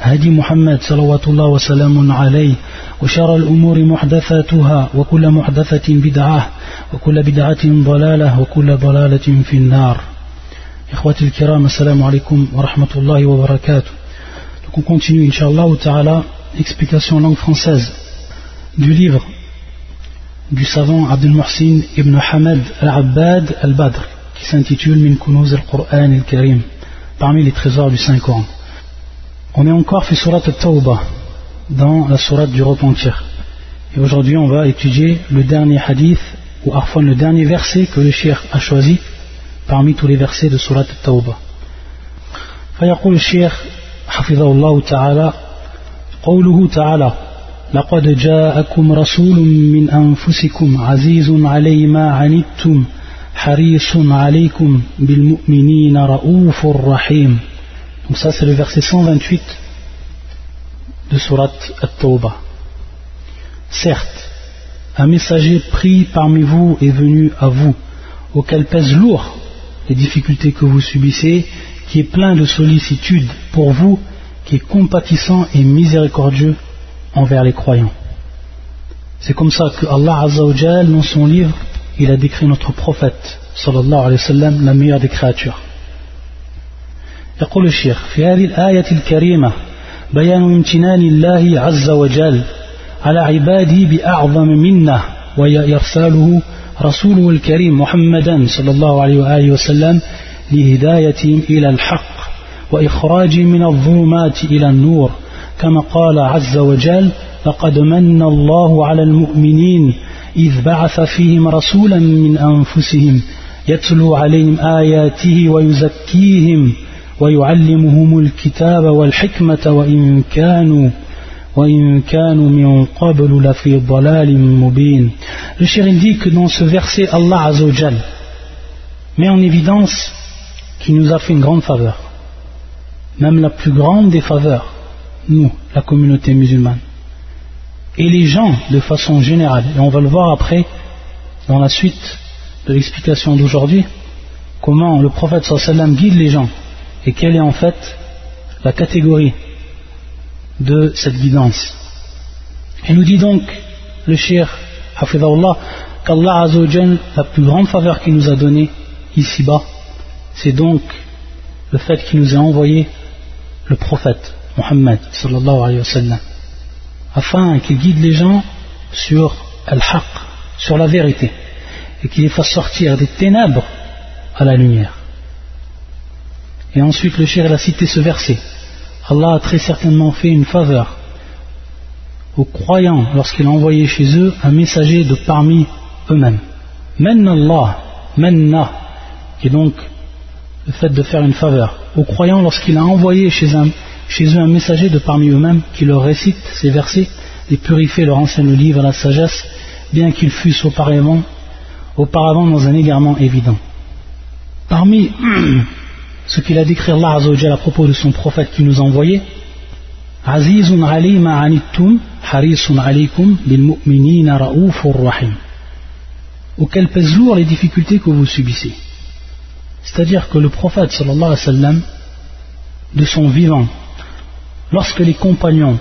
هدي محمد صلوات الله وسلام عليه وشر الأمور محدثاتها وكل محدثة بدعة وكل بدعة ضلالة وكل ضلالة في النار إخوتي الكرام السلام عليكم ورحمة الله وبركاته Donc on continue, Inch'Allah, ta'ala, explication langue française du livre du savant Abdel Muhsin ibn Hamad al-Abbad al-Badr qui s'intitule Min Kunuz al-Qur'an al-Karim parmi les trésors du Saint-Coran. On est encore fait surat al-Tawbah dans la surat du repentir. Et aujourd'hui on va étudier le dernier hadith ou parfois le dernier verset que le shir a choisi parmi tous les versets de surat al-Tawbah. فيقول الشيخ حفظه الله تعالى قوله تعالى لقد جاءكم رسول من أنفسكم عزيز علي ما عنتم حريص عليكم بالمؤمنين رؤوف رحيم donc ça c'est le verset 128 de surat At-Tawbah. Certes, un messager pris parmi vous est venu à vous, auquel pèsent lourd les difficultés que vous subissez, qui est plein de sollicitude pour vous, qui est compatissant et miséricordieux envers les croyants. C'est comme ça que Allah Azzawajal, dans son livre, il a décrit notre prophète, sallallahu alayhi wa la meilleure des créatures. يقول الشيخ في هذه الآية الكريمة بيان امتنان الله عز وجل على عباده بأعظم منة وهي إرساله رسوله الكريم محمدا صلى الله عليه وآله وسلم لهدايتهم إلى الحق وإخراجهم من الظلمات إلى النور. كما قال عز وجل لقد من الله على المؤمنين إذ بعث فيهم رسولا من أنفسهم يتلو عليهم آياته ويزكيهم ويعلمهم الكتاب والحكمة وإن كانوا وإن كانوا من قبل لفي ضلال مبين Le cher dit que dans ce verset Allah Azzawajal met en évidence qu'il nous a fait une grande faveur même la plus grande des faveurs nous, la communauté musulmane et les gens de façon générale et on va le voir après dans la suite de l'explication d'aujourd'hui comment le prophète sallam guide les gens et quelle est en fait la catégorie de cette guidance. Il nous dit donc, le shir Hafidahullah, qu'Allah Azzawajal, la plus grande faveur qu'il nous a donnée ici-bas, c'est donc le fait qu'il nous a envoyé le prophète Muhammad sallallahu alayhi wa afin qu'il guide les gens sur al-haq, sur la vérité, et qu'il les fasse sortir des ténèbres à la lumière. Et ensuite, le cher a cité ce verset. Allah a très certainement fait une faveur aux croyants lorsqu'il a envoyé chez eux un messager de parmi eux-mêmes. Menna Allah, menna, qui est donc le fait de faire une faveur aux croyants lorsqu'il a envoyé chez, chez eux un messager de parmi eux-mêmes qui leur récite ces versets, les purifie, leur le livre, la sagesse, bien qu'ils fussent auparavant, auparavant dans un égarement évident. Parmi ce qu'il a décrit Allah Azzawajal à propos de son prophète qui nous a envoyé Azizun ali ma'anittum harisun alaykum bil mu'minina ra'ufur rahim auquel pèsent lourd les difficultés que vous subissez. C'est-à-dire que le prophète sallallahu alayhi wa sallam de son vivant lorsque les compagnons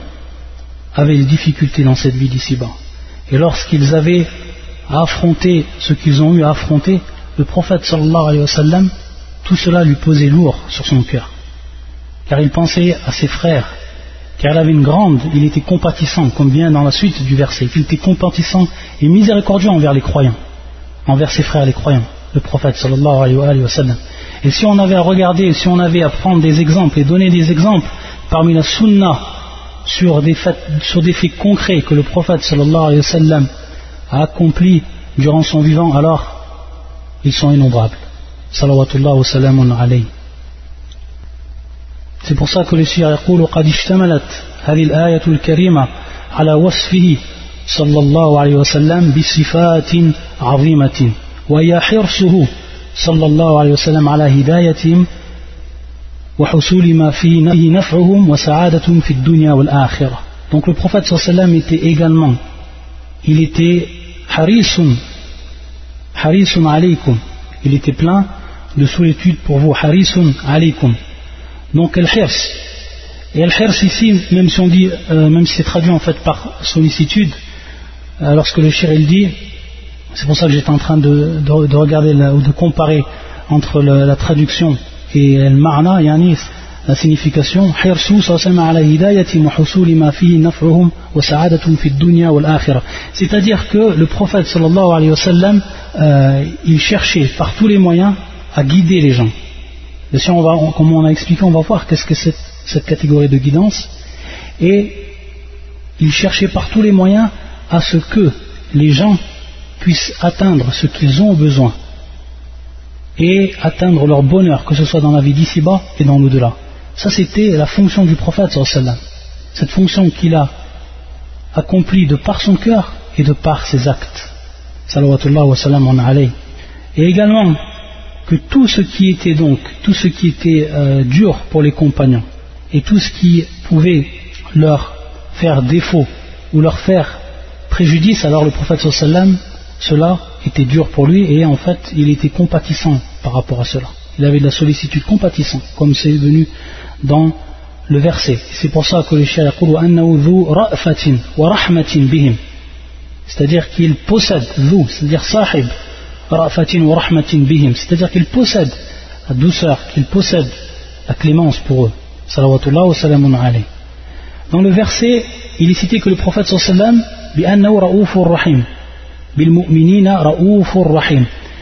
avaient des difficultés dans cette vie d'ici-bas et lorsqu'ils avaient à affronter ce qu'ils ont eu à affronter le prophète sallallahu alayhi wa sallam tout cela lui posait lourd sur son cœur. Car il pensait à ses frères, car il avait une grande, il était compatissant, comme bien dans la suite du verset, il était compatissant et miséricordieux envers les croyants, envers ses frères les croyants, le prophète sallallahu alayhi wa sallam. Et si on avait à regarder, si on avait à prendre des exemples et donner des exemples parmi la sunna sur des faits, sur des faits concrets que le prophète sallallahu alayhi wa sallam a accomplis durant son vivant, alors ils sont innombrables. صلوات الله وسلام عليه. C'est pour ça que le Sire يقول قد اشتملت هذه الآية الكريمة على وصفه صلى الله عليه وسلم بصفات عظيمة وهي حرصه صلى الله عليه وسلم على هدايتهم وحصول ما فيه نفعهم وسعادتهم في الدنيا والآخرة. Donc le prophète sallam était également, il était harisun, harisun alaykum, il était plein de solitude pour vous, harisun alaykum. Donc al-hirs, et al-hirs ici, même si on dit, euh, même si c'est traduit en fait par sollicitude, euh, lorsque le shir il dit, c'est pour ça que j'étais en train de, de, de regarder la, ou de comparer entre la traduction et le marna, yani la signification. C'est-à-dire que le prophète sallallahu alayhi wa sallam euh, il cherchait par tous les moyens à guider les gens et si on va, comme on a expliqué on va voir qu'est-ce que c'est cette catégorie de guidance et il cherchait par tous les moyens à ce que les gens puissent atteindre ce qu'ils ont besoin et atteindre leur bonheur, que ce soit dans la vie d'ici-bas et dans l'au-delà. Ça, c'était la fonction du prophète, cette fonction qu'il a accomplie de par son cœur et de par ses actes. Et également que tout ce qui était donc, tout ce qui était euh, dur pour les compagnons et tout ce qui pouvait leur faire défaut ou leur faire préjudice, alors le prophète sallam, cela était dur pour lui et en fait il était compatissant par rapport à cela. Il avait de la sollicitude compatissant, comme c'est venu dans le verset. C'est pour ça que le shia bihim. C'est-à-dire qu'il possède, c'est-à-dire sahib, C'est-à-dire qu'il possède la douceur, qu'il possède la clémence pour eux. Dans le verset, il est cité que le prophète sallam bi rahim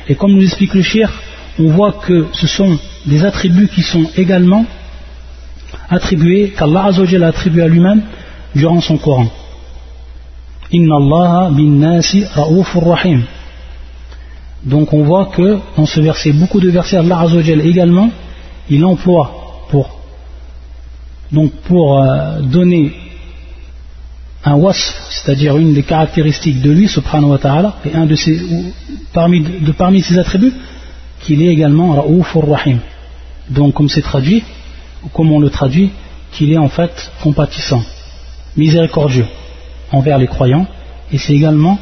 et comme nous explique le shir, on voit que ce sont des attributs qui sont également attribués, qu'Allah a attribué à lui-même durant son Coran. Inna Allah bin nasi rahim. Donc on voit que dans ce verset, beaucoup de versets, Allah Azzawajal également, il emploie pour, euh, donner un wasf, c'est-à-dire une des caractéristiques de lui, subhanahu wa et un de ses, parmi, ses attributs, qu'il est également Ra'ouf rahim. Donc, comme c'est traduit, ou comme on le traduit, qu'il est en fait compatissant, miséricordieux envers les croyants, et c'est également,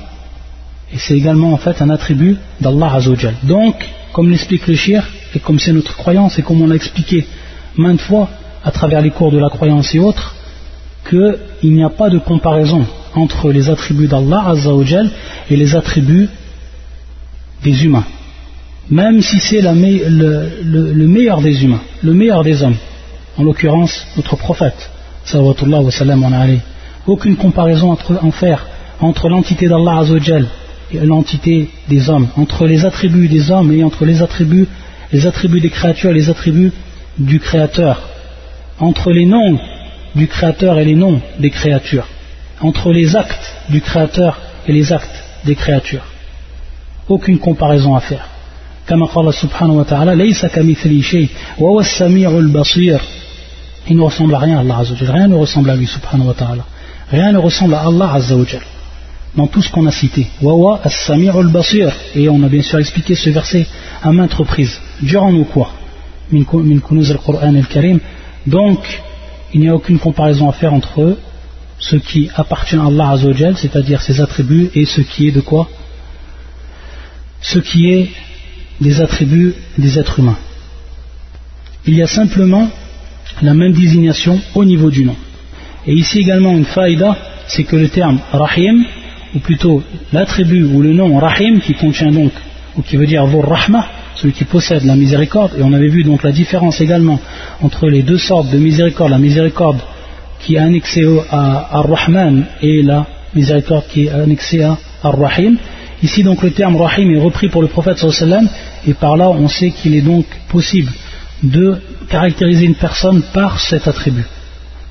et c'est également en fait un attribut d'Allah Azzawajal. Donc, comme l'explique le shir, et comme c'est notre croyance, et comme on l'a expliqué maintes fois à travers les cours de la croyance et autres, qu'il n'y a pas de comparaison entre les attributs d'Allah Azzawajal et les attributs des humains. Même si c'est le, meilleur des humains, le meilleur des hommes, en l'occurrence notre prophète, wa sallam aucune comparaison entre, en faire entre l'entité d'Allah Azzawajal l'entité des hommes, entre les attributs des hommes et entre les attributs, les attributs des créatures et les attributs du Créateur, entre les noms du Créateur et les noms des créatures, entre les actes du Créateur et les actes des créatures. Aucune comparaison à faire. Il ne ressemble à rien à Allah Rien ne ressemble à lui subhanahu wa ta'ala. Rien ne ressemble à Allah Azzawajal. Dans tout ce qu'on a cité. Et on a bien sûr expliqué ce verset à maintes reprises. Durant nos cours. Donc, il n'y a aucune comparaison à faire entre ce qui appartient à Allah Azzawajal, c'est-à-dire ses attributs, et ce qui est de quoi? Ce qui est des attributs des êtres humains. Il y a simplement la même désignation au niveau du nom. Et ici également une faïda, c'est que le terme Rahim, ou plutôt l'attribut ou le nom Rahim, qui contient donc, ou qui veut dire Vur Rahma, celui qui possède la miséricorde, et on avait vu donc la différence également entre les deux sortes de miséricorde, la miséricorde qui est annexée à Ar-Rahman et la miséricorde qui est annexée à Ar-Rahim. Ici donc le terme Rahim est repris pour le prophète sallam et par là on sait qu'il est donc possible de caractériser une personne par cet attribut.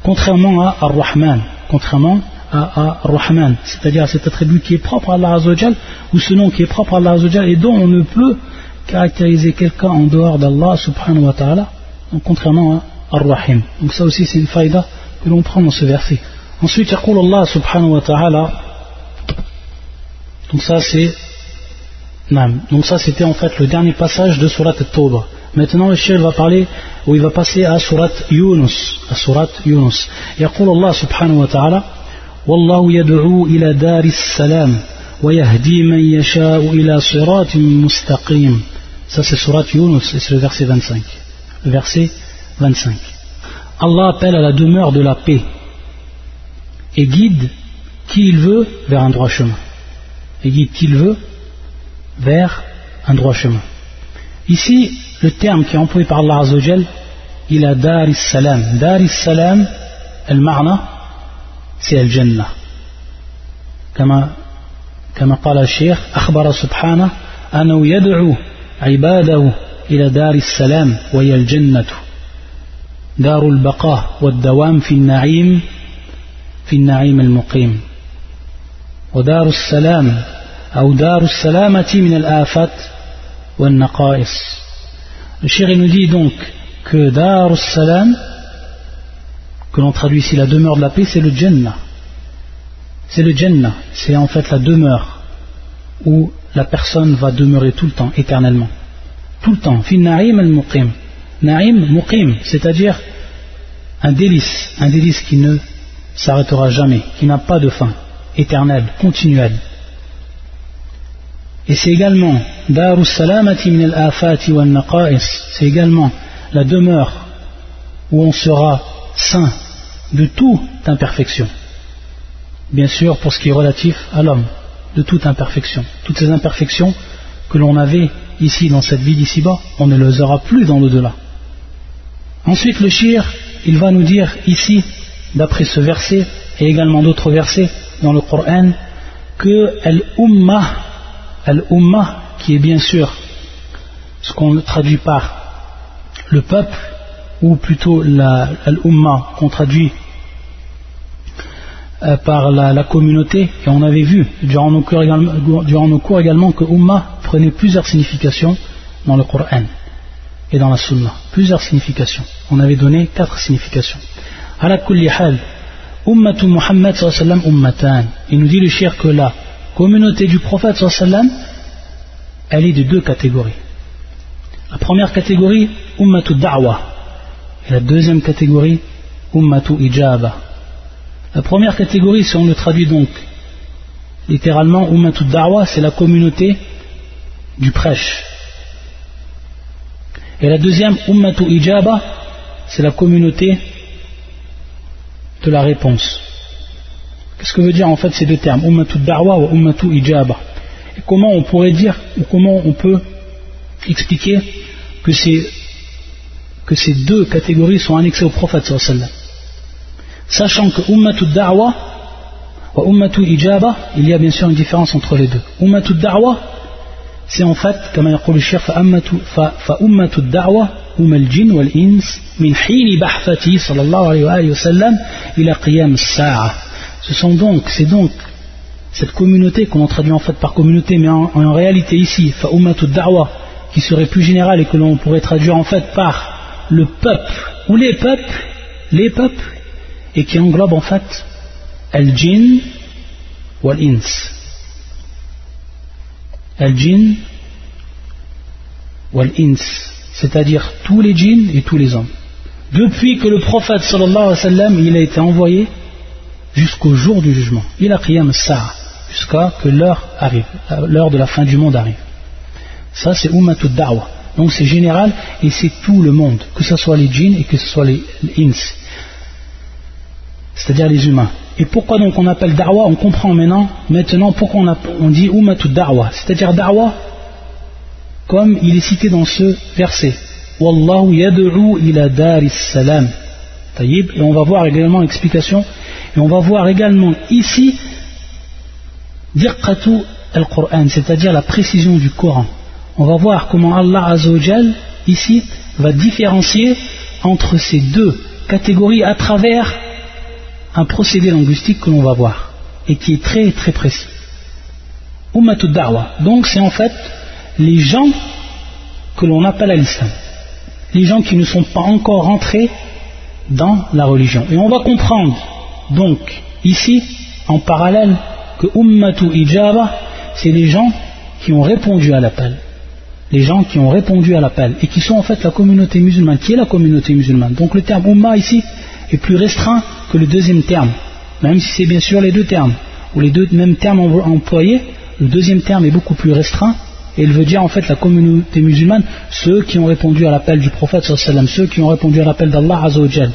Contrairement à Ar-Rahman, contrairement à Ar-Rahman, c'est-à-dire à cet attribut qui est propre à Allah Azzawajal, ou ce nom qui est propre à Allah Azzawajal et dont on ne peut caractériser quelqu'un en dehors d'Allah subhanahu wa ta'ala, contrairement à Ar-Rahim. Donc ça aussi c'est une faïda que l'on prend dans ce verset. Ensuite, يقول الله سبحانه وتعالى Donc ça c'est donc ça c'était en fait le dernier passage de Surat At-Tawbah. Maintenant le chef va parler ou il va passer à Surat Yunus, à Surat Yunus. يقول الله سبحانه وتعالى والله يدعو إلى دار السلام ويهدي من يشاء إلى صراط مستقيم. Ça c'est Surat Yunus et c'est le verset 25. Le verset 25. Allah appelle à la demeure de la paix et guide qui il veut vers un droit chemin. Et guide qui il veut vers un droit chemin. Ici, le terme qui est employé par Allah Azzawajal, il a Dar salam. Dar salam, al-ma'na, c'est al-jannah. كما كما قال الشيخ أخبر سبحانه أنه يدعو عباده إلى دار السلام وهي الجنة. دار البقاء والدوام في النعيم في النعيم المقيم. ودار السلام أو دار السلامة من الآفات والنقائص. shir nous dit que Dar salam que l'on traduit ici la demeure de la paix, c'est le Jannah. C'est le Jannah, c'est en fait la demeure où la personne va demeurer tout le temps, éternellement. Tout le temps. Fin na'im al-muqim. Na'im muqim, c'est-à-dire un délice, un délice qui ne s'arrêtera jamais, qui n'a pas de fin, éternel, continuel. Et c'est également c'est également la demeure où on sera saint de toute imperfection. Bien sûr, pour ce qui est relatif à l'homme, de toute imperfection. Toutes ces imperfections que l'on avait ici dans cette vie d'ici-bas, on ne les aura plus dans l'au-delà. Ensuite, le shir, il va nous dire ici, d'après ce verset et également d'autres versets dans le Coran, que Al-Ummah Al-Ummah, qui est bien sûr ce qu'on traduit par le peuple, ou plutôt Al-Ummah qu'on traduit euh, par la, communauté, et on avait vu durant nos, cours également, que Ummah prenait plusieurs significations dans le Coran et dans la Sunna, plusieurs significations. On avait donné quatre significations. Ummatu Muhammad sallallahu ummatan. Il nous dit le cher que là, communauté du prophète sallam, elle est de deux catégories. La première catégorie, ummatu da'wa. La deuxième catégorie, ummatu ijaba. La première catégorie, si on le traduit donc littéralement, ummatu da'wa, c'est la communauté du prêche. Et la deuxième, ummatu ijaba, c'est la communauté de la réponse. Qu'est-ce que veut dire en fait ces deux termes Ummatu da'wa ou ummatu ijaba? Comment on pourrait dire, ou comment on peut expliquer que ces, que ces deux catégories sont annexées au prophète sallallahu Sachant que ummatu da'wa ou ummatu ijaba, il y a bien sûr une différence entre les deux. Ummatu da'wa, c'est en fait, comme il dit le chef, فأمة الدعوة هم الجن والإنس من حين بحثته صلى الله عليه وسلم إلى قيام الساعة ce sont donc, c'est donc cette communauté qu'on traduit en fait par communauté, mais en, réalité ici, fa'ummatu da'wa, qui serait plus général et que l'on pourrait traduire en fait par le peuple ou les peuples, les peuples, et qui englobe en fait al-jinn wal-ins. Al-jinn wal-ins, c'est-à-dire tous les djinns et tous les hommes. Depuis que le prophète sallallahu alayhi wa il a été envoyé, jusqu'au jour du jugement. Il a qiyam sa jusqu'à que l'heure arrive, euh, l'heure de la fin du monde arrive. Ça c'est ummatud da'wa. Donc c'est général et c'est tout le monde, que ce soit les djinns et que ce soit les, ins, c'est-à-dire les humains. Et pourquoi donc on appelle da'wa On comprend maintenant, maintenant pourquoi on, dit ummatud da'wa, c'est-à-dire da'wa comme il est cité dans ce verset. Wallahu yad'u ila daris salam. Et on va voir également l'explication et on va voir également ici dirqatu al-Qur'an, c'est-à-dire la précision du Coran. On va voir comment Allah Azzawajal ici va différencier entre ces deux catégories à travers un procédé linguistique que l'on va voir et qui est très très précis. Ummatu Da'wa. Donc c'est en fait les gens que l'on appelle à l'islam. Les gens qui ne sont pas encore rentrés dans la religion. Et on va comprendre donc ici en parallèle que Ummatu Ijaba c'est les gens qui ont répondu à l'appel. Les gens qui ont répondu à l'appel et qui sont en fait la communauté musulmane. Qui est la communauté musulmane? Donc le terme Ummah ici est plus restreint que le deuxième terme, même si c'est bien sûr les deux termes, ou les deux mêmes termes employés, le deuxième terme est beaucoup plus restreint et il veut dire en fait la communauté musulmane, ceux qui ont répondu à l'appel du prophète ceux qui ont répondu à l'appel d'Allah azawajal,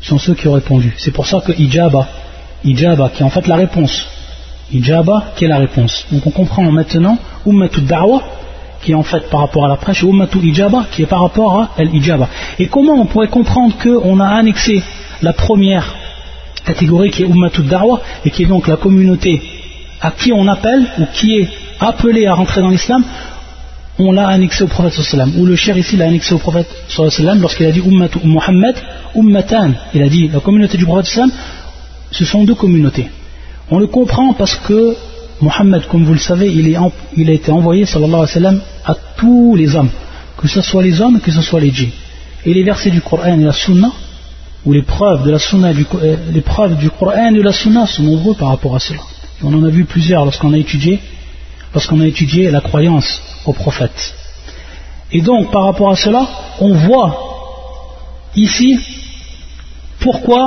sont ceux qui ont répondu. C'est pour ça que ijaba, ijaba qui est en fait la réponse, ijaba qui est la réponse. Donc on comprend maintenant ummatu da'wa qui est en fait par rapport à la prêche, et ummatu ijaba qui est par rapport à al-ijaba. Et comment on pourrait comprendre qu'on a annexé la première catégorie qui est ummatu da'wa et qui est donc la communauté à qui on appelle ou qui est appelé à rentrer dans l'islam, on l'a annexé au prophète sallam. Ou le cher ici l'a annexé au prophète sallam lorsqu'il a dit Ummatu Muhammad, Ummatan. Il a dit la communauté du prophète sallam, ce sont deux communautés. On le comprend parce que Muhammad, comme vous le savez, il, a été envoyé sallallahu alayhi wa à tous les hommes, que ce soit les hommes, que ce soit les djinns. Et les versets du Coran et la Sunna, ou les preuves de la Sunna, du, euh, les preuves du Coran et de la Sunna sont nombreux par rapport à cela. on en a vu plusieurs lorsqu'on a étudié a étudié la croyance au prophète. Et donc, par rapport à cela, on voit ici pourquoi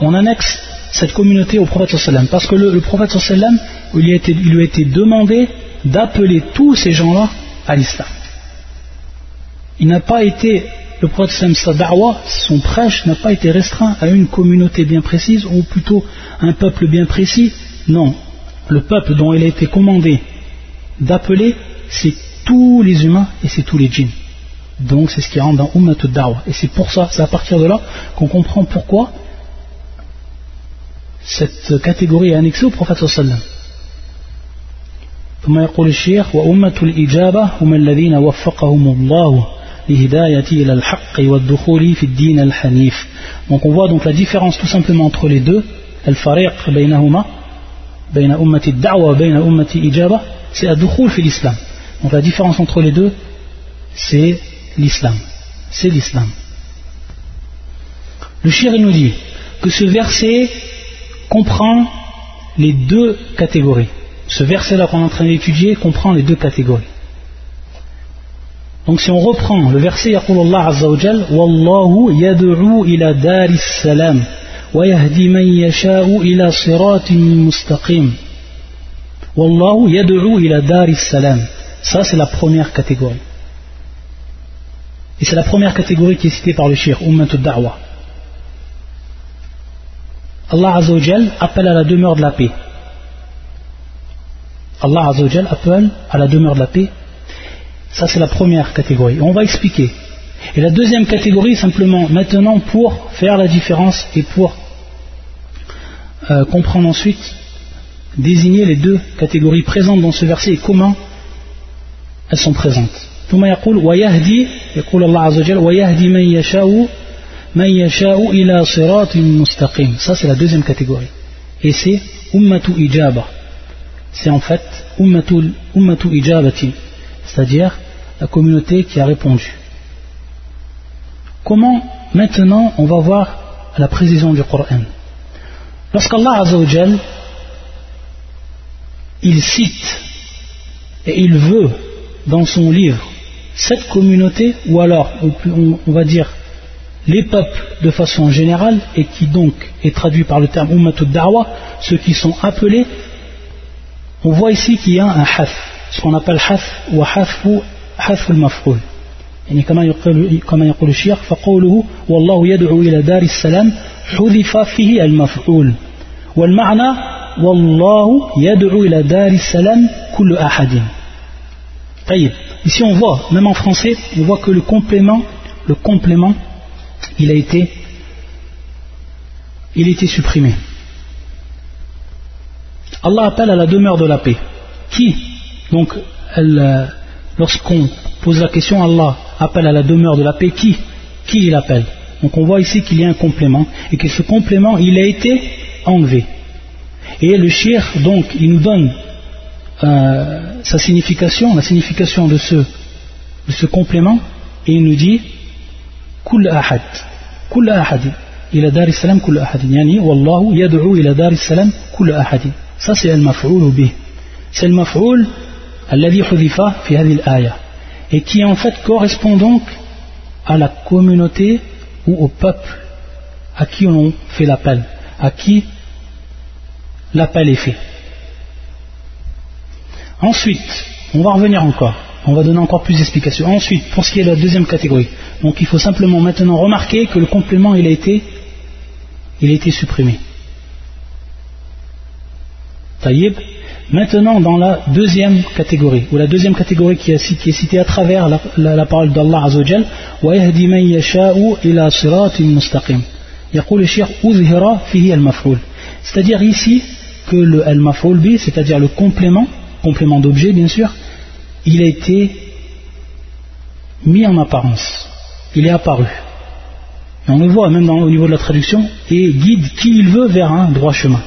on annexe cette communauté au prophète. Parce que le, prophète sallam, il, il lui a été demandé d'appeler tous ces gens-là à l'islam. Il n'a pas été, le prophète sa da'wa, son prêche n'a pas été restreint à une communauté bien précise, ou plutôt un peuple bien précis. Non, le peuple dont il a été commandé d'appeler, c'est tous les humains et c'est tous les djinns. Donc c'est ce qui rentre dans Ummatul Da'wa. Et c'est pour ça, c'est à partir de là qu'on comprend pourquoi cette catégorie est annexée au prophète sallam. ثم يقول الشيخ وأمة الإجابة هم الذين وفقهم الله لهداية إلى الحق والدخول في الدين الحنيف donc on voit donc la différence tout simplement entre les deux الفريق بينهما بين أمة الدعوة وبين أمة الإجابة c'est Adoukhul fait l'islam. Donc la différence entre les deux, c'est l'islam. C'est l'islam. Le shir nous dit que ce verset comprend les deux catégories. Ce verset-là qu'on est en train d'étudier comprend les deux catégories. Donc si on reprend le verset Yaqulullah Azza wa Jal, Wallahu yad'u ila daris salam wa yahdi man yasha'u ila siratin mustaqim. Wallahu yad'u ila daris salam. Ça c'est la première catégorie. Et c'est la première catégorie qui est citée par le shir, Ummatul Da'wa. Allah Azza appelle à la demeure de la paix. Allah Azzawajal appelle à la demeure de la paix. Ça, c'est la première catégorie. On va expliquer. Et la deuxième catégorie, simplement, maintenant, pour faire la différence et pour euh, comprendre ensuite désigner les deux catégories présentes dans ce verset et comment elles sont présentes. ثم يقول ويهدي يقول الله عز وجل ويهدي من يشاء من يشاء إلى صراط مستقيم ça c'est la deuxième catégorie et c'est ummatu ijaba c'est en fait ummatu, ijabati c'est-à-dire la communauté qui a répondu. Comment maintenant on va voir la précision du Coran? lorsqu'Allah Azza wa il cite et il veut dans son livre cette communauté, ou alors on, va dire les peuples de façon générale, et qui donc est traduit par le terme Ummatud Da'wa, ceux qui sont appelés, on voit ici qu'il y a un haf, ce qu'on appelle haf ou haf ou haf al-maf'ul. يعني كما يقول كما يقول الشيخ فقوله والله يدعو إلى دار السلام حذف فيه المفعول والمعنى Wallahu yad'u ila dari salam kullu ahadin. Ici on voit, même en français, on voit que le complément, le complément, il a été, il a été supprimé. Allah appelle à la demeure de la paix. Qui Donc, euh, lorsqu'on pose la question, Allah appelle à la demeure de la paix. Qui Qui il appelle? Donc on voit ici qu'il y a un complément et que ce complément, il a été enlevé. Et le shir, donc, il nous donne euh, sa signification, la signification de ce, complément, et il nous dit Kul ahad. Kul ahad. Kul ahad. Yani, wallahu yad'u ila dar salam kul ahad. Ça, c'est al-maf'ul bih. C'est le maf'oul alladhi fi al et qui en fait correspond donc à la communauté ou au peuple à qui on fait l'appel, à qui l'appel est fait. Ensuite, on va revenir encore, on va donner encore plus d'explications. Ensuite, pour ce qui est de la deuxième catégorie, donc il faut simplement maintenant remarquer que le complément il a été, il a été supprimé. Taïb. Maintenant, dans la deuxième catégorie, ou la deuxième catégorie qui est, citée à travers la, parole d'Allah Azzawajal, وَيَهْدِي مَنْ يَشَاءُ إِلَى صِرَاطٍ مُسْتَقِيمٍ يقول الشيخ أظهر فيه المفعول c'est-à-dire ici que le al-maf'ul bi c'est-à-dire le complément complément d'objet bien sûr il a été mis en apparence il est apparu et on le voit même au niveau de la traduction et guide qui il veut vers un droit chemin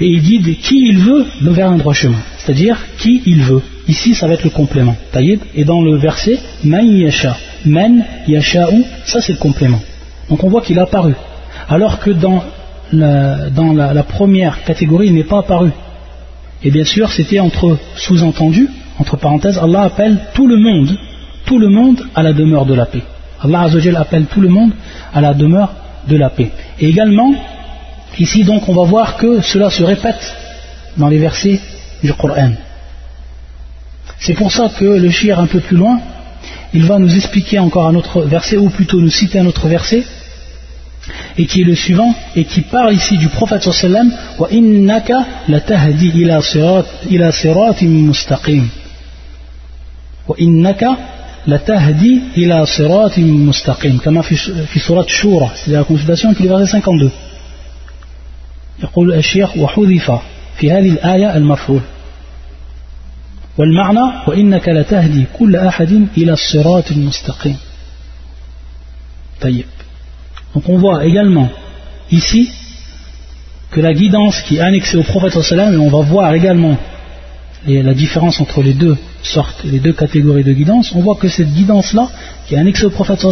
et il guide qui il veut vers un droit chemin. C'est-à-dire qui il veut. Ici ça va être le complément. Taïb. Et dans le verset man yasha. Man yasha'u ça c'est le complément. Donc on voit qu'il a apparu. Alors que dans la, première catégorie il n'est pas apparu. Et bien sûr c'était entre sous-entendu entre parenthèses Allah appelle tout le monde tout le monde à la demeure de la paix. Allah appelle tout le monde à la demeure de la paix. Et également Ici donc on va voir que cela se répète dans les versets du Coran. C'est pour ça que le shir un peu plus loin, il va nous expliquer encore un autre verset, ou plutôt nous citer un autre verset, et qui est le suivant, et qui parle ici du prophète sallam, wa innaka latahdi ila siratim mustaqim. Wa innaka latahdi ila siratim mustaqim, comme fi surat Shura, c'est la consultation qui est le verset 52 يقول الشيخ وحذف في هذه الآية المفعول والمعنى وإنك لتهدي كل أحد إلى الصراط المستقيم طيب donc on voit également ici que la guidance qui est annexée au prophète et on va voir également la différence entre les deux sortes, les deux catégories de guidance, on voit que cette guidance-là, qui est annexée au prophète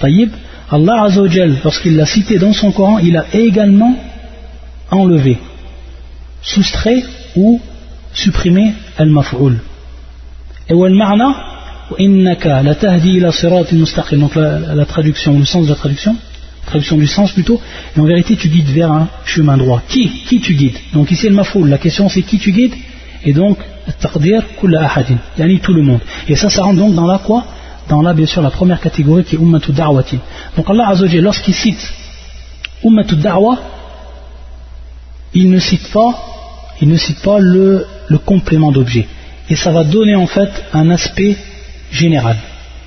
taïb, Allah Azzawajal, lorsqu'il l'a cité dans son Coran, il a également enlever, soustrait ou supprimer al-maf'ul. Et al-ma'na, innaka la tahdi ila sirat. Donc la, la, traduction, le sens de la traduction, traduction du sens plutôt, et en vérité tu guides vers un chemin droit. Qui Qui tu guides? Donc ici al-maf'ul, la question c'est qui tu guides? Et donc, taqdir kulla ahadin, yani tout le monde. Et ça, ça rentre donc dans la quoi? Dans la, bien sûr, la première catégorie qui est ummatu da'wati. Donc Allah Azzawajal, lorsqu'il cite ummatu da'wa, il ne cite pas, le, complément d'objet. Et ça va donner en fait un aspect général.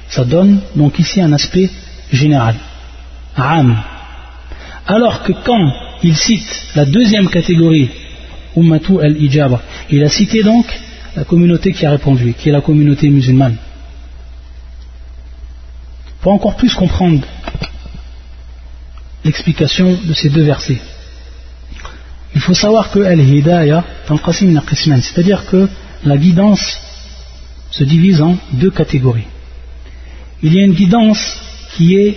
Ça donne donc ici un aspect général. Ram. Alors que quand il cite la deuxième catégorie, Ummatu al-Ijaba, il a cité donc la communauté qui a répondu, qui est la communauté musulmane. Pour encore plus comprendre l'explication de ces deux versets, il faut savoir que al-hidayah c'est-à-dire que la guidance se divise en deux catégories. Il y a une guidance qui est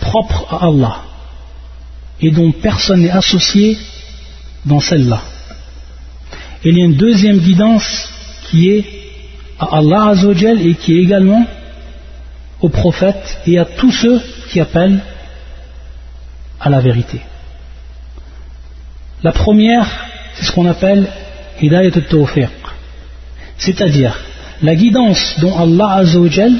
propre à Allah et dont personne n'est associé dans celle-là. Il y a une deuxième guidance qui est à Allah Azzawajal et qui est également aux prophètes et à tous ceux qui appellent à la vérité. La première, c'est ce qu'on appelle Hidayat al-Tawfiq, c'est-à-dire la guidance dont Allah Azzawajal,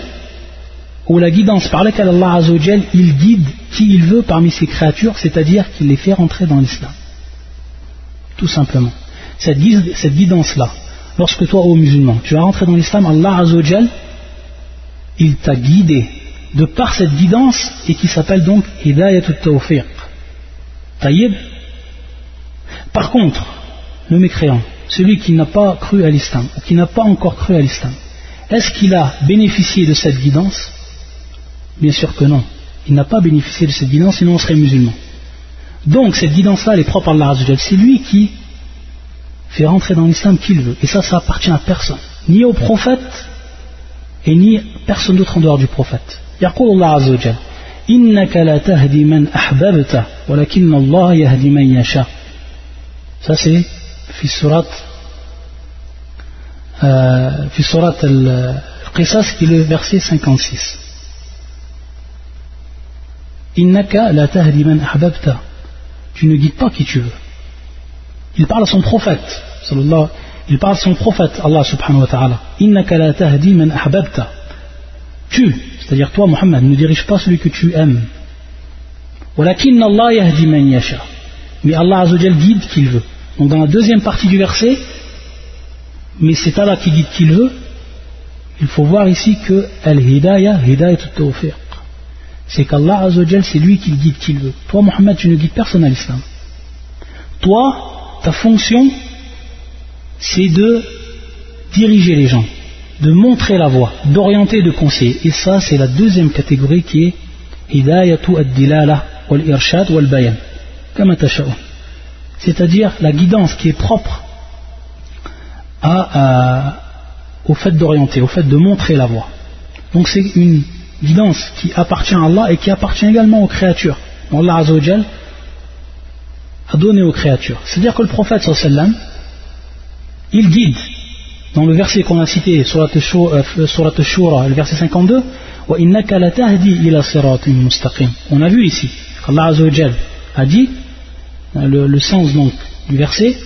ou la guidance par laquelle Allah Azzawajal, il guide qui il veut parmi ses créatures, c'est-à-dire qu'il les fait rentrer dans l'islam. Tout simplement. Cette, guidance-là, lorsque toi, ô musulman, tu vas rentrer dans l'islam, Allah Azzawajal, il t'a guidé de par cette guidance et qui s'appelle donc Hidayat al-Tawfiq. Par contre, le mécréant, celui qui n'a pas cru à l'islam, ou qui n'a pas encore cru à l'islam, est-ce qu'il a bénéficié de cette guidance? Bien sûr que non. Il n'a pas bénéficié de cette guidance, sinon on serait musulman. Donc cette guidance-là, elle est propre à Allah C'est lui qui fait rentrer dans l'islam qu'il veut. Et ça, ça appartient à personne. Ni au prophète, et ni personne d'autre en dehors du prophète. Allah ça, c'est في سورة في سورة القصص qui est le verset 56 إنك لا تهدي من أحببت tu ne guides pas qui tu veux il parle à son prophète il parle son prophète Allah subhanahu wa ta'ala إنك لا تهدي من أحببت tu c'est-à-dire toi Muhammad ne dirige pas celui que tu aimes ولكن الله يهدي من يشاء mais Allah Azzawajal guide qu'il veut donc dans la deuxième partie du verset mais c'est Allah qui guide qu'il veut. Il faut voir ici que Al-Hidayah, Hidayah tawfiq. C'est qu'Allah Azzawajal c'est lui qui guide qu'il veut. Toi Muhammad tu ne guides personne à l'islam. Toi ta fonction c'est de diriger les gens de montrer la voie d'orienter de conseiller. Et ça c'est la deuxième catégorie qui est Hidayatu ad-dilala wal-irshad wal-bayan. Kama c'est-à-dire la guidance qui est propre au fait d'orienter, au fait de montrer la voie. Donc c'est une guidance qui appartient à Allah et qui appartient également aux créatures. Allah Azzawajal a donné aux créatures. C'est-à-dire que le prophète sallam, il guide. Dans le verset qu'on a cité, sur la euh, Shura, le verset 52, On a vu ici qu'Allah a dit, le, le sens donc du verset,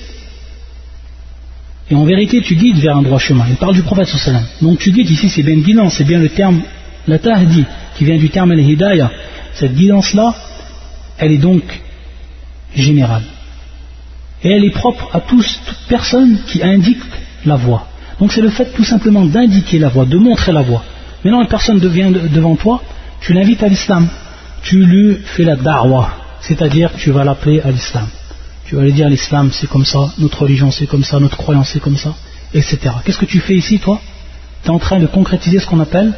et en vérité, tu guides vers un droit chemin. Il parle du prophète sallam. Donc tu guides ici, c'est bien guidance, c'est bien le terme, la tahdi, qui vient du terme al-hidayah. Cette guidance-là, elle est donc générale. Et elle est propre à toute personne qui indique la voie. Donc c'est le fait tout simplement d'indiquer la voie, de montrer la voie. Maintenant, une personne devient devant toi, tu l'invites à l'islam. Tu lui fais la da'wah, c'est-à-dire tu vas l'appeler à l'islam. Tu vas aller dire l'islam c'est comme ça, notre religion c'est comme ça, notre croyance c'est comme ça, etc. Qu'est-ce que tu fais ici toi? Tu es en train de concrétiser ce qu'on appelle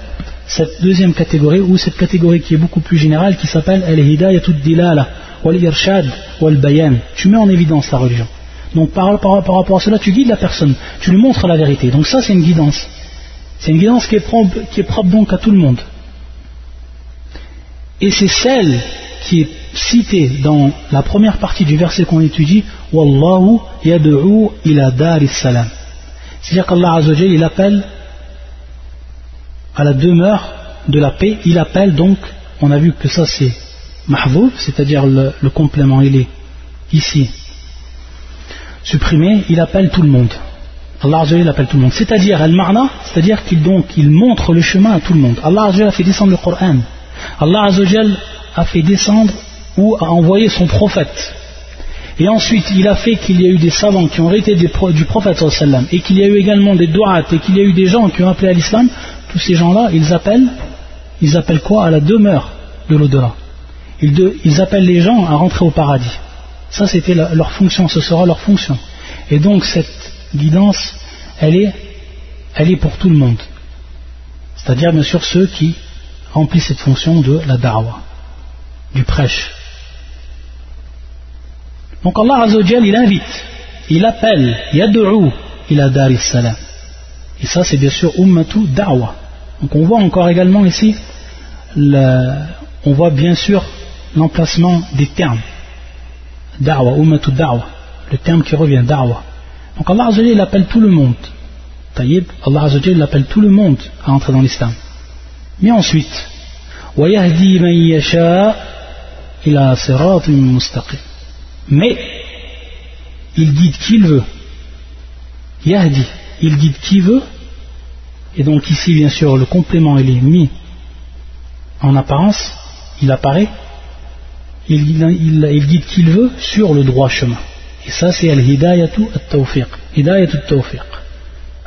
cette deuxième catégorie ou cette catégorie qui est beaucoup plus générale qui s'appelle al-hidayatu dilala wal irshad wal bayan. Tu mets en évidence la religion. Donc par, rapport à cela, tu guides la personne, tu lui montres la vérité. Donc ça c'est une guidance. C'est une guidance qui est, propre, qui est propre donc à tout le monde. Et c'est celle qui est cité dans la première partie du verset qu'on étudie Wallahu yad'u ila dar salam c'est-à-dire qu'Allah Azzawajal il appelle à la demeure de la paix. Il appelle donc on a vu que ça c'est mahvouf c'est-à-dire le, complément il est ici supprimé. Il appelle tout le monde. Allah appelle tout le monde. C'est-à-dire al-ma'na c'est-à-dire qu'il il montre le chemin à tout le monde. Allah Azzawajal fait descendre le Coran. Allah Azzawajal a fait descendre ou a envoyé son prophète. Et ensuite, il a fait qu'il y a eu des savants qui ont été du prophète et qu'il y a eu également des doigts et qu'il y a eu des gens qui ont appelé à l'islam. Tous ces gens-là, ils appellent, ils appellent quoi? À la demeure de l'au-delà. Ils, appellent les gens à rentrer au paradis. Ça, c'était leur fonction, ce sera leur fonction. Et donc, cette guidance, elle est, elle est pour tout le monde. C'est-à-dire, bien sûr, ceux qui remplissent cette fonction de la da'wah, du prêche. Donc Allah Azzawajal, il invite, il appelle, yad'u ila dar salam. Et ça, c'est bien sûr ummatu da'wa. Donc on voit encore également ici, on voit bien sûr l'emplacement des termes. Da'wa, ummatu da'wa. Le terme qui revient, da'wa. Donc Allah Azzawajal, il appelle tout le monde. Taïb, Allah Azzawajal, il appelle tout le monde à entrer dans l'islam. Mais ensuite, وَيَهْدِي مَن يَشَاءُ il a ila siratin mustaqim. Mais il guide qui il veut. Yahdi, il guide qui veut. Et donc ici, bien sûr, le complément est mis en apparence, il apparaît, il, il, il guide qui il veut sur le droit chemin. Et ça, c'est al-hidayatu al-tawfiq. Hidayatu al-tawfiq.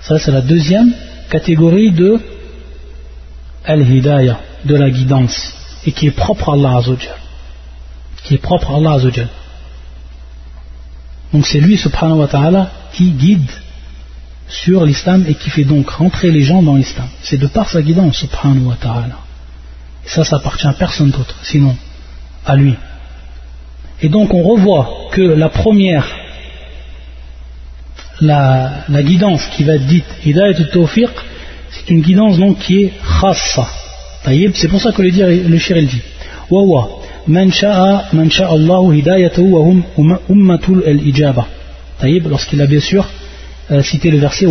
Ça, c'est la deuxième catégorie de al-hidayah, de la guidance, et qui est propre à Allah Azzawajal. Qui est propre à Allah Azzawajal. Donc c'est lui, subhanahu wa ta'ala, qui guide sur l'islam et qui fait donc rentrer les gens dans l'islam. C'est de par sa guidance, subhanahu wa ta'ala. Et ça, ça appartient à personne d'autre, sinon à lui. Et donc on revoit que la première, la, guidance qui va être dite Hidayat tawfiq, c'est une guidance donc qui est khassa. C'est pour ça que le, le dit. من شاء من شاء الله هدايته وهم أمة الإجابة Taïb, lorsqu'il a bien sûr euh, cité le verset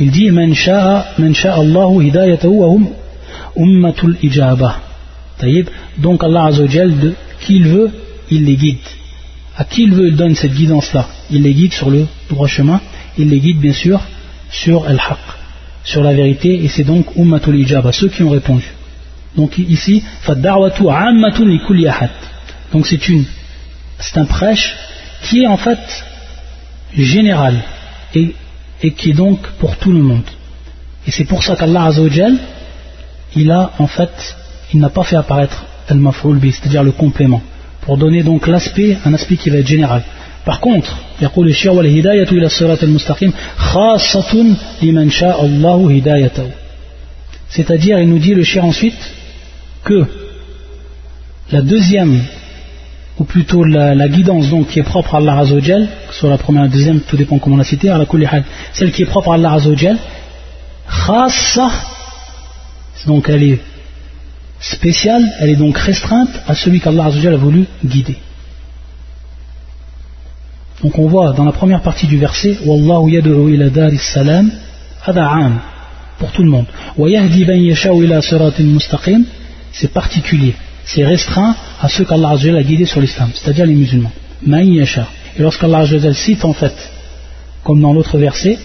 Il dit Man sha'a man sha'a Allahu hidayatahu wa hum ummatul ijabah. Taïb, donc Allah Azzawajal, de qui il veut, il les guide. À qui il veut, il donne cette guidance-là. Il les guide sur le droit chemin. Il les guide bien sûr sur al-haq, sur la vérité, et c'est donc ummatul ijabah, ceux qui ont répondu. Donc ici, fad-da'watu ammatun li kulli ahad. Donc c'est une, c'est un prêche qui est en fait général et, et qui est donc pour tout le monde. Et c'est pour ça qu'Allah Azzawajal, il a en fait, il n'a pas fait apparaître al-maf'ul c'est-à-dire le complément, pour donner donc l'aspect, un aspect qui va être général. Par contre, يقول الشيخ والهداية إلى الصراط المستقيم خاصة لمن شاء الله هدايته c'est-à-dire il nous dit le cher ensuite que la deuxième ou plutôt la, guidance donc qui est propre à Allah Azzawajal, soit la première ou la deuxième, tout dépend comment on l'a cité, celle qui est propre à Allah Azzawajal, donc elle est spéciale, elle est donc restreinte à celui qu'Allah Azzawajal a voulu guider. Donc on voit dans la première partie du verset, Wallahu yad'u ila daris salam, pour tout le monde. Wa yahdi ban yasha'u ila mustaqim, c'est particulier c'est restreint à ceux qu'Allah a guidés sur l'islam, c'est-à-dire les musulmans. Ma'iyasha. Et lorsqu'Allah cite en fait, comme dans l'autre verset,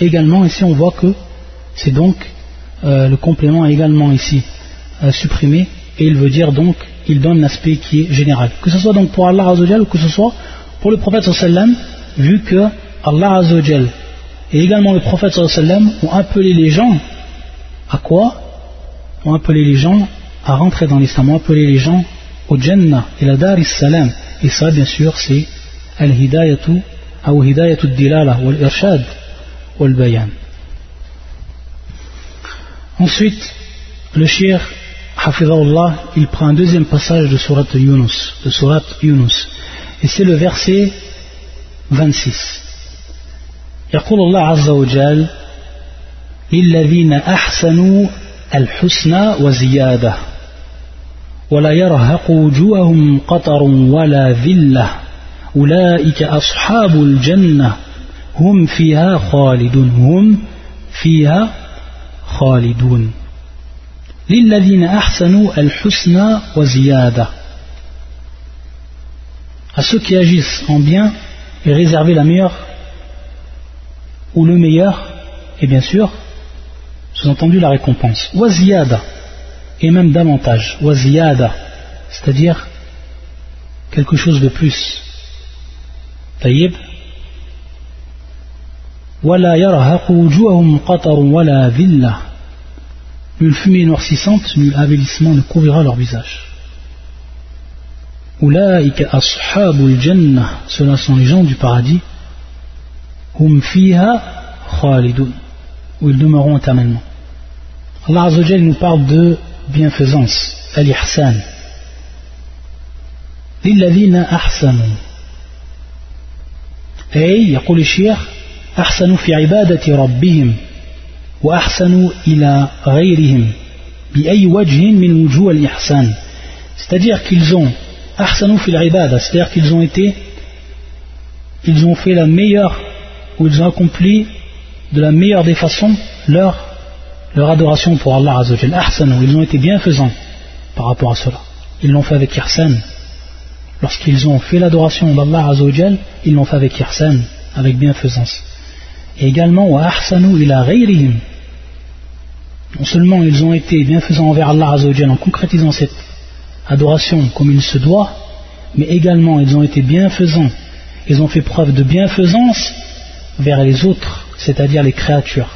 également ici on voit que c'est donc euh, le complément également ici euh, supprimé et il veut dire donc il donne l'aspect qui est général que ce soit donc pour Allah ou que ce soit pour le prophète sallam vu que Allah et également le prophète sallam ont appelé les gens à quoi ont appelé les gens à rentrer dans l'islam, ont appelé les gens au Jannah et la Dar salam Et ça, bien sûr, c'est Al-Hidayatu, ou Hidayatu Dilala, ou Al-Irshad, ou Al-Bayan. Ensuite, le shir, Hafizahullah, il prend un deuxième passage de Surat Yunus, de Surat Yunus. Et c'est le verset 26. يقول الله عز وجل للذين أحسنوا الحسنى وزيادة ولا يرهق وجوههم قطر ولا ذلة أولئك أصحاب الجنة هم فيها خالدون هم فيها خالدون. للذين أحسنوا الحسنى وزيادة. À ceux qui agissent en bien et réserver la meilleure ou le meilleur et bien sûr sous-entendu la récompense. Waziyada, et même davantage. Waziyada, c'est-à-dire quelque chose de plus. Taïb. Wala wala villa. Nul fumée noircissante, nul avélissement ne couvrira leur visage. Ulaika ashabul jannah, ceux-là sont les gens du paradis. Hum où ils demeureront éternellement. Allah Azzawajal nous parle de bienfaisance, al-ihsan. للذين أحسنوا أي يقول الشيخ أحسنوا في عبادة ربهم وأحسنوا إلى غيرهم بأي وجه من وجوه الإحسان c'est-à-dire qu'ils ont أحسنوا في العبادة c'est-à-dire qu'ils ont été ils ont fait la meilleure ou ils ont accompli de la meilleure des façons leur, leur adoration pour Allah Azzawajal. Ahsanu, ils ont été bienfaisants par rapport à cela. Ils l'ont fait avec Ihsan. Lorsqu'ils ont fait l'adoration d'Allah Azzawajal, ils l'ont fait avec Ihsan, avec bienfaisance. Et également, wa ahsanu ila ghayrihim. Non seulement ils ont été bienfaisants envers Allah Azzawajal en concrétisant cette adoration comme il se doit, mais également ils ont été bienfaisants, ils ont fait preuve de bienfaisance vers les autres c'est-à-dire les créatures.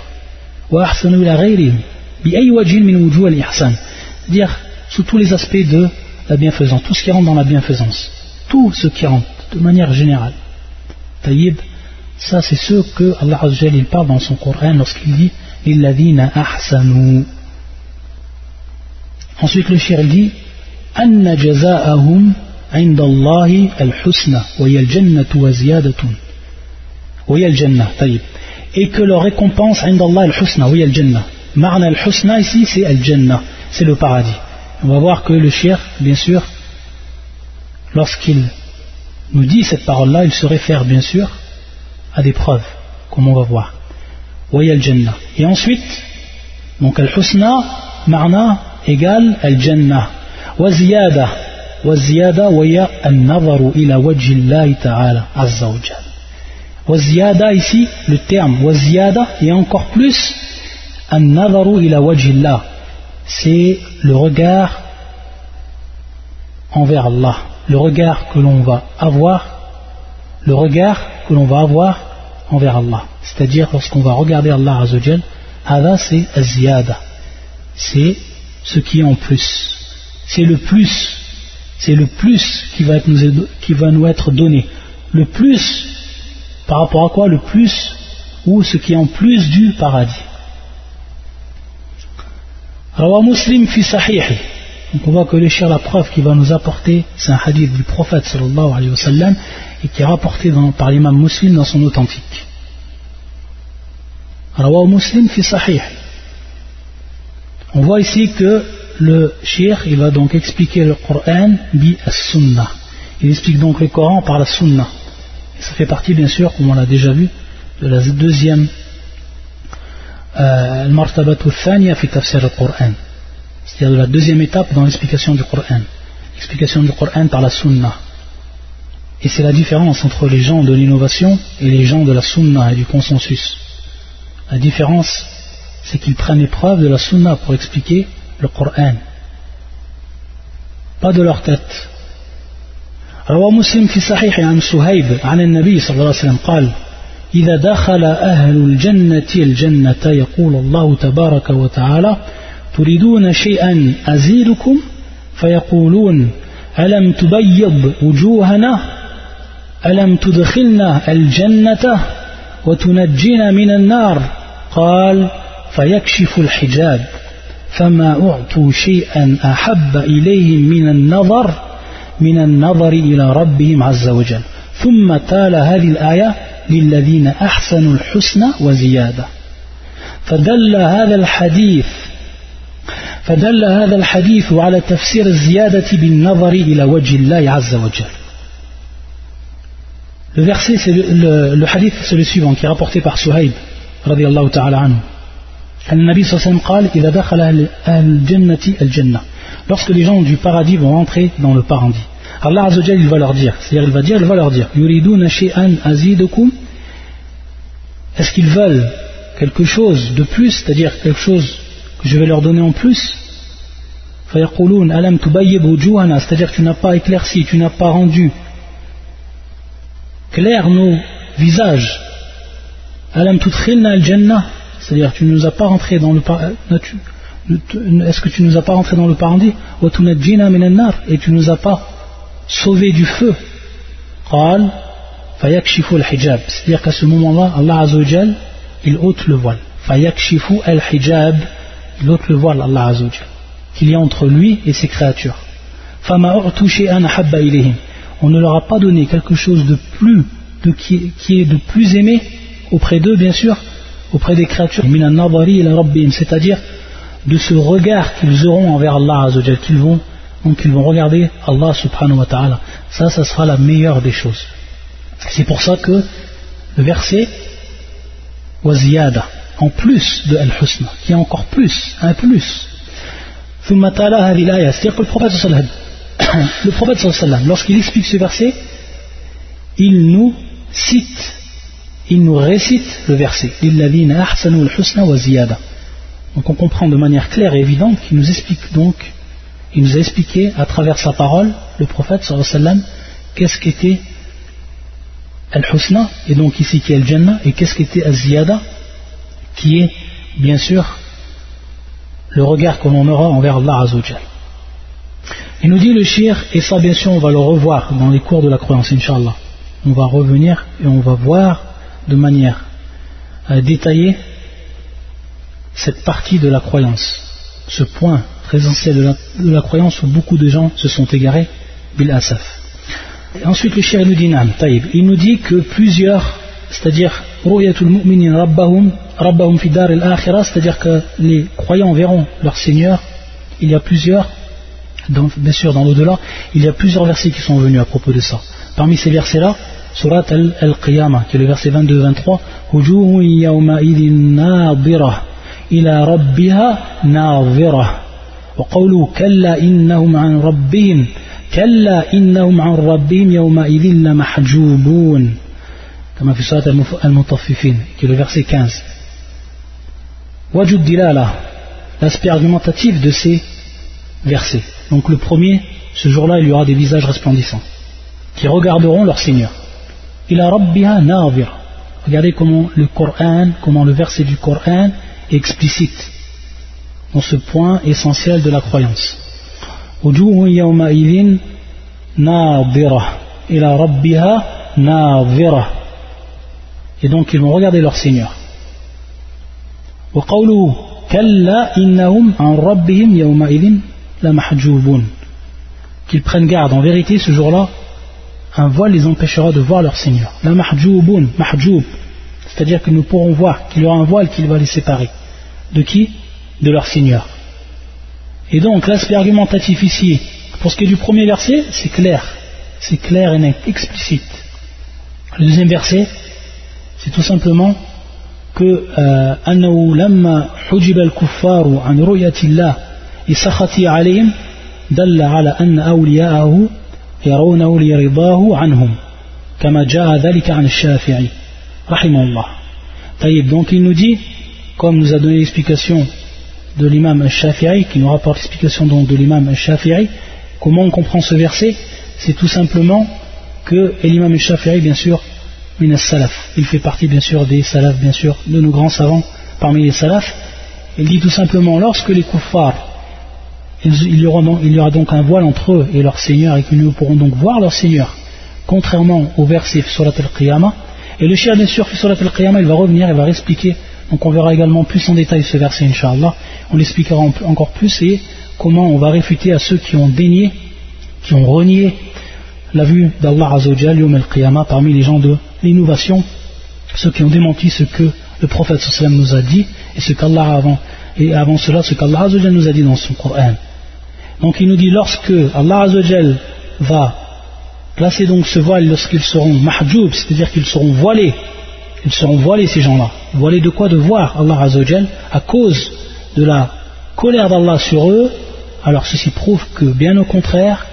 Dire sous tous les aspects de la bienfaisance, tout ce qui rentre dans la bienfaisance, tout ce qui rentre de manière générale. Taïb, ça c'est ce que Allah il parle dans son Coran lorsqu'il dit ahsanu. Ensuite le shir dit Anna jaza'ahum عند الله الحسنى وهي الجنة وزيادة وهي الجنة طيب et que leur récompense indallah al-husna, oui al-jannah. Marna al-husna ici c'est al-jannah, c'est le paradis. On va voir que le shir, bien sûr, lorsqu'il nous dit cette parole-là, il se réfère bien sûr à des preuves, comme on va voir. al-jannah. Et ensuite, donc al-husna, marna égale al-jannah. Wa ziyada. Wa ziyada wa al-nazaru ila wajhi Allah ta'ala azza wa Wa ziyada ici, le terme wa ziyada et encore plus al-nazaru ila wajhi Allah. C'est le regard envers Allah, le regard que l'on va avoir, le regard que l'on va avoir envers Allah. C'est-à-dire lorsqu'on va regarder Allah Azzawajal, Hada c'est aziyada, c'est ce qui est en plus, c'est le plus, c'est le plus qui va, être nous, qui va nous être donné. Le plus, par rapport à quoi Le plus, ou ce qui est en plus du paradis. Alors, Muslim fi sahih, donc on voit que le cher la preuve qui va nous apporter, c'est un hadith du prophète sallallahu alayhi wa sallam et qui est rapporté par l'imam muslim dans son authentique. Alors muslim fi sahih. On voit ici que le shir il va donc expliquer le Coran bi as-sunnah. Il explique donc le Coran par la sunnah. Ça fait partie bien sûr, comme on l'a déjà vu, de la deuxième euh, tafsir al-Qur'an c'est-à-dire de la deuxième étape dans l'explication du Coran. L'explication du Coran par la Sunna. Et c'est la différence entre les gens de l'innovation et les gens de la Sunna et du consensus. La différence, c'est qu'ils prennent l'épreuve de la Sunna pour expliquer le Coran. Pas de leur tête. روى مسلم في صحيح عن سهيب عن النبي صلى الله عليه وسلم قال إذا دخل أهل الجنة الجنة يقول الله تبارك وتعالى تريدون شيئا أزيدكم؟ فيقولون ألم تبيض وجوهنا؟ ألم تدخلنا الجنة وتنجينا من النار؟ قال فيكشف الحجاب فما أعطوا شيئا أحب إليهم من النظر من النظر إلى ربهم عز وجل. ثم تال هذه الآية للذين أحسنوا الحسنى وزيادة. فدل هذا الحديث فدل هذا الحديث على تفسير الزيادة بالنظر إلى وجه الله عز وجل. Le verset, c'est le, le, le, hadith, c'est le suivant, qui est rapporté par Suhaib, radiallahu ta'ala anhu. عليه وسلم قال إذا دخل الجنة الجنة lorsque les gens du paradis vont entrer dans le paradis Allah il va leur dire. C'est-à-dire il va dire il va leur dire. Est-ce qu'ils veulent quelque chose de plus c'est-à-dire quelque chose que je vais leur donner en plus? C'est-à-dire tu n'as pas éclairci, tu n'as pas rendu clair nos visages. c'est-à-dire tu ne nous as pas rentré dans le est-ce que tu nous as pas rentré dans le paradis? Et tu nous as pas sauvé du feu. C'est-à-dire qu'à ce moment-là Allah Azzawajal il ôte le voile. Al-hijab il ôte le voile Allah Azzawajal qu'il y a entre lui et ses créatures. On ne leur a pas donné quelque chose de plus, de, qui, est de plus aimé auprès d'eux, bien sûr, auprès des créatures. C'est-à-dire de ce regard qu'ils auront envers Allah qu'ils vont, donc ils vont regarder Allah subhanahu wa ta'ala. Ça, ça sera la meilleure des choses. C'est pour ça que le verset waziyada, en plus de al-husna, qui est encore plus, un plus, c'est-à-dire que le prophète le prophète lorsqu'il explique ce verset, il nous cite, il nous récite le verset. Donc on comprend de manière claire et évidente qu'il nous explique donc, il nous a expliqué à travers sa parole, le prophète qu'est-ce qu'était al-husna, et donc ici qui est al-jannah, et qu'est-ce qu'était al-ziyada, qui est bien sûr le regard que l'on aura envers Allah Azzawajal. Il nous dit le shir, et ça bien sûr on va le revoir dans les cours de la croyance, Inch'Allah. On va revenir et on va voir de manière euh, détaillée cette partie de la croyance, ce point très essentiel de la, croyance où beaucoup de gens se sont égarés, bil asaf. ensuite le shir nous dit, il nous dit que plusieurs, c'est-à-dire c'est-à-dire que les croyants verront leur Seigneur, il y a plusieurs bien sûr, dans l'au-delà, il y a plusieurs versets qui sont venus à propos de ça. Parmi ces versets-là, Surat al-Qiyamah, qui est le verset 22-23, Wujuhu yawma idin nadira ila rabbiha. وقوله كلا إنهم عن ربهم كلا إنهم عن ربهم يومئذ لمحجوبون كما في سورة المطففين qui est le verset 15 Wajud dilala l'aspect argumentatif de ces versets donc le premier ce jour-là il y aura des visages resplendissants qui regarderont leur Seigneur ila rabbiha nadhir regardez comment le Coran comment le verset du Coran est explicite dans ce point essentiel de la croyance. Et donc ils vont regarder leur Seigneur. Qu'ils prennent garde, en vérité ce jour-là, un voile les empêchera de voir leur Seigneur. La mahjoub, c'est-à-dire que nous pourrons voir qu'il y aura un voile qui va les séparer. De qui? de leur Seigneur et donc l'aspect argumentatif ici pour ce qui est du premier verset c'est clair c'est clair et net explicite le deuxième verset c'est tout simplement que أنه لما حجب الكفار عن رؤية الله لسخطه عليهم دل على أن أولياءه يرونه لرضاه عنهم كما جاء ذلك عن الشافعي رحمه الله طيب donc il nous dit comme nous a donné l'explication de l'imam al-Shafi'i qui nous rapporte l'explication donc de l'imam al-Shafi'i comment on comprend ce verset? C'est tout simplement que l'imam al-Shafi'i bien sûr il fait partie bien sûr des salaf, bien sûr, de nos grands savants parmi les salafs. Il dit tout simplement lorsque les kuffars, il y, aura donc, un voile entre eux et leur Seigneur et qu'ils ne pourront donc voir leur Seigneur, contrairement au verset sur la al-Qiyamah. Et le chien, bien sûr, sur al-Qiyamah, il va revenir, il va expliquer. Donc on verra également plus en détail ce verset, Inch'Allah. On l'expliquera encore plus et comment on va réfuter à ceux qui ont dénié, qui ont renié la vue d'Allah Azzawajal, Yom al-Qiyamah, parmi les gens de l'innovation, ceux qui ont démenti ce que le prophète sallam nous a dit et ce qu'Allah avant et avant cela ce qu'Allah nous a dit dans son Coran. Donc il nous dit lorsque Allah va placer donc ce voile lorsqu'ils seront mahjoub, c'est-à-dire qu'ils seront voilés, ils seront voilés ces gens-là. Voilés de quoi De voir Allah Azzawajal à cause de la colère d'Allah sur eux. Alors ceci prouve que bien au contraire,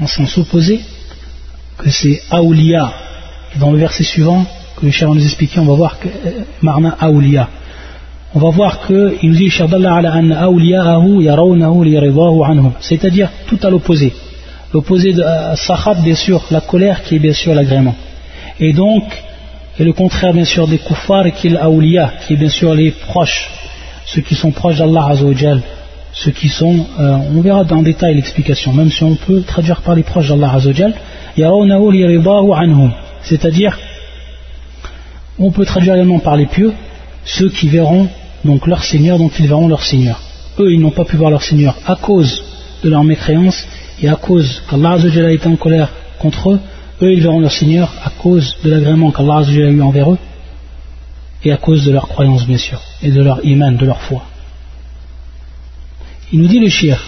en sens opposé, que c'est Aoulia, dans le verset suivant, que le cher nous expliquer, on va voir que euh, Marna Aoulia. On va voir qu'il nous dit c'est-à-dire tout à l'opposé. L'opposé de euh, Sahab, bien sûr, la colère qui est bien sûr l'agrément. Et donc, et le contraire bien sûr des kuffars qui est l'Aoulia, qui est bien sûr les proches, ceux qui sont proches d'Allah Azzawajal, ceux qui sont, euh, on verra dans détail l'explication, même si on peut traduire par les proches d'Allah Azzawajal, c'est-à-dire, on peut traduire également par les pieux, ceux qui verront donc leur Seigneur, donc ils verront leur Seigneur. Eux, ils n'ont pas pu voir leur Seigneur à cause de leur mécréance et à cause qu'Allah a été en colère contre eux. Eux, ils verront leur Seigneur à cause de l'agrément qu'Allah a eu envers eux et à cause de leur croyance, bien sûr, et de leur iman, de leur foi. Il nous dit le shir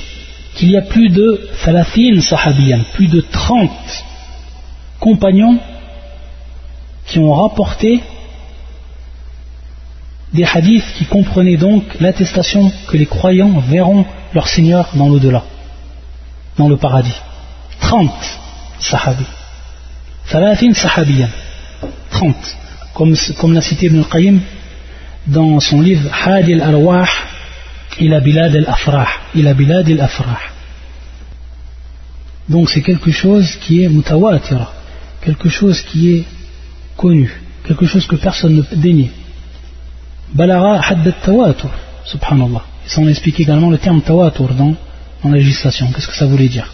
qu'il y a plus de Falafin sahabiyan, plus de 30 compagnons qui ont rapporté des hadiths qui comprenaient donc l'attestation que les croyants verront leur Seigneur dans l'au-delà, dans le paradis. 30 sahabis. Salatin sahabiyan. 30. Comme, comme l'a cité Ibn al-Qayyim dans son livre Hadi al-Arwah ila bilad al-Afrah. Ila bilad al-Afrah. Donc c'est quelque chose qui est mutawatira quelque chose qui est connu, quelque chose que personne ne peut dénier. Balara haddat tawatur, subhanallah. Ça on explique également le terme tawatur dans, dans la législation. Qu'est-ce que ça voulait dire?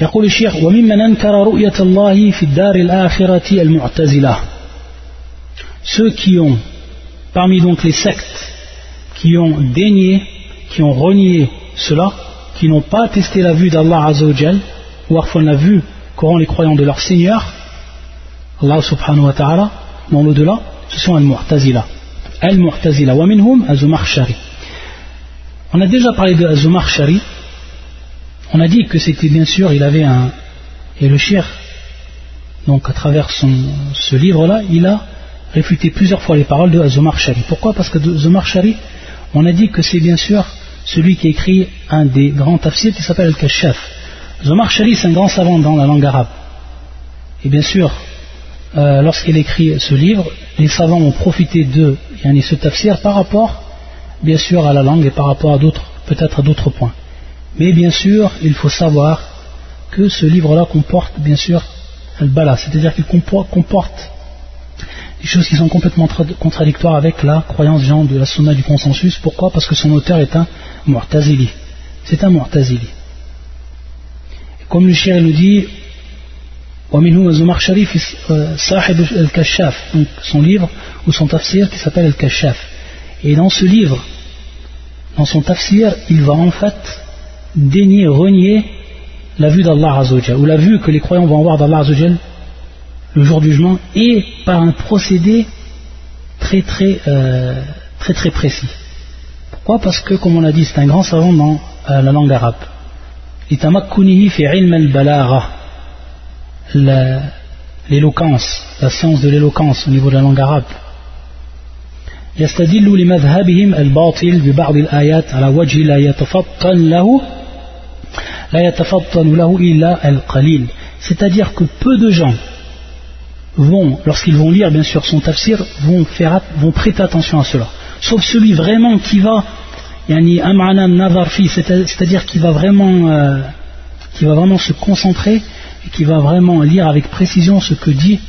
يقول الشيخ وممن أنكر رؤية الله في الدار الآخرة المعتزلة ceux qui ont parmi donc les sectes qui ont dénié qui ont renié cela qui n'ont pas attesté la vue d'Allah Azzawajal ou parfois la vue qu'auront les croyants de leur Seigneur, Allah subhanahu wa ta'ala, dans l'au-delà, ce sont Al-Mu'tazila. Al-Mu'tazila, wa minhum Shari. On a déjà parlé de Shari on a dit que c'était bien sûr, il avait un. Et le shir, donc à travers ce livre-là, il a réfuté plusieurs fois les paroles de Zomar Shari. Pourquoi? Parce que Zomar Shari, on a dit que c'est bien sûr celui qui écrit un des grands tafsirs qui s'appelle Al-Kashaf. Zomar Shari, c'est un grand savant dans la langue arabe. Et bien sûr, euh, lorsqu'il écrit ce livre, les savants ont profité de yani, ce tafsir par rapport, bien sûr, à la langue et par rapport à d'autres, peut-être à d'autres points. Mais bien sûr, il faut savoir que ce livre-là comporte, bien sûr, al-bala, c'est-à-dire qu'il comporte des choses qui sont complètement contradictoires avec la croyance gens de la sunna du consensus. Pourquoi? Parce que son auteur est un mu'tazili. C'est un mu'tazili. Comme le shir nous dit, Sahib al-Kashaf, son livre ou son tafsir qui s'appelle al-Kashaf. Et dans ce livre, dans son tafsir, il va en fait dénier, renier la vue d'Allah Azzawajal, ou la vue que les croyants vont avoir d'Allah Azzawajal le jour du jugement, et par un procédé très très, euh, très, très précis. Pourquoi Parce que, comme on l'a dit, c'est un grand savant dans euh, la langue arabe. fi ilm al l'éloquence, la science de l'éloquence au niveau de la langue arabe. يستدل لمذهبهم الباطل ببعض الآيات على وجه لا يتفطن له c'est-à-dire que peu de gens vont, lorsqu'ils vont lire bien sûr son tafsir, vont, faire, prêter attention à cela. Sauf celui vraiment qui va, c'est-à-dire qui va vraiment, euh, qui va vraiment se concentrer et qui va vraiment lire avec précision ce que dit,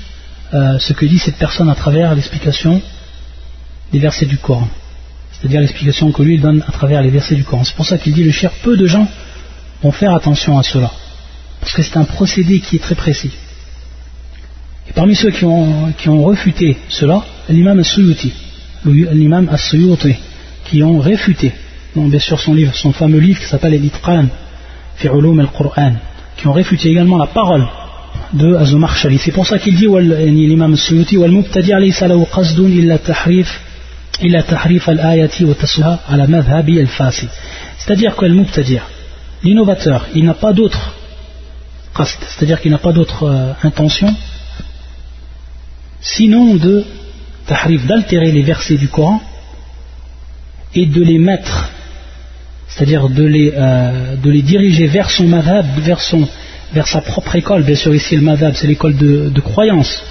euh, ce que dit cette personne à travers l'explication des versets du Coran. C'est-à-dire l'explication que lui donne à travers les versets du Coran. C'est pour ça qu'il dit le cher, peu de gens vont faire attention à cela. Parce que c'est un procédé qui est très précis. Et parmi ceux qui ont, qui ont refuté cela, l'imam As-Suyuti, l'imam As-Suyuti, qui ont réfuté, donc bien sûr son livre, son fameux livre qui s'appelle Al-Itqan, fi al-Qur'an, qui ont réfuté également la parole de Azumar Shali. C'est pour ça qu'il dit l'imam Suyuti والمبتدع ليس له قصد إلا تحريف إلا تحريف الآية وتسوها على مذهب الفاسي. C'est-à-dire que le l'innovateur, il n'a pas d'autre c'est-à-dire qu'il n'a pas d'autre euh, intention sinon de d'altérer les versets du Coran et de les mettre c'est-à-dire de les, euh, diriger vers son madhab, vers, sa propre école. Bien sûr, ici, le madhab, c'est l'école de, croyance.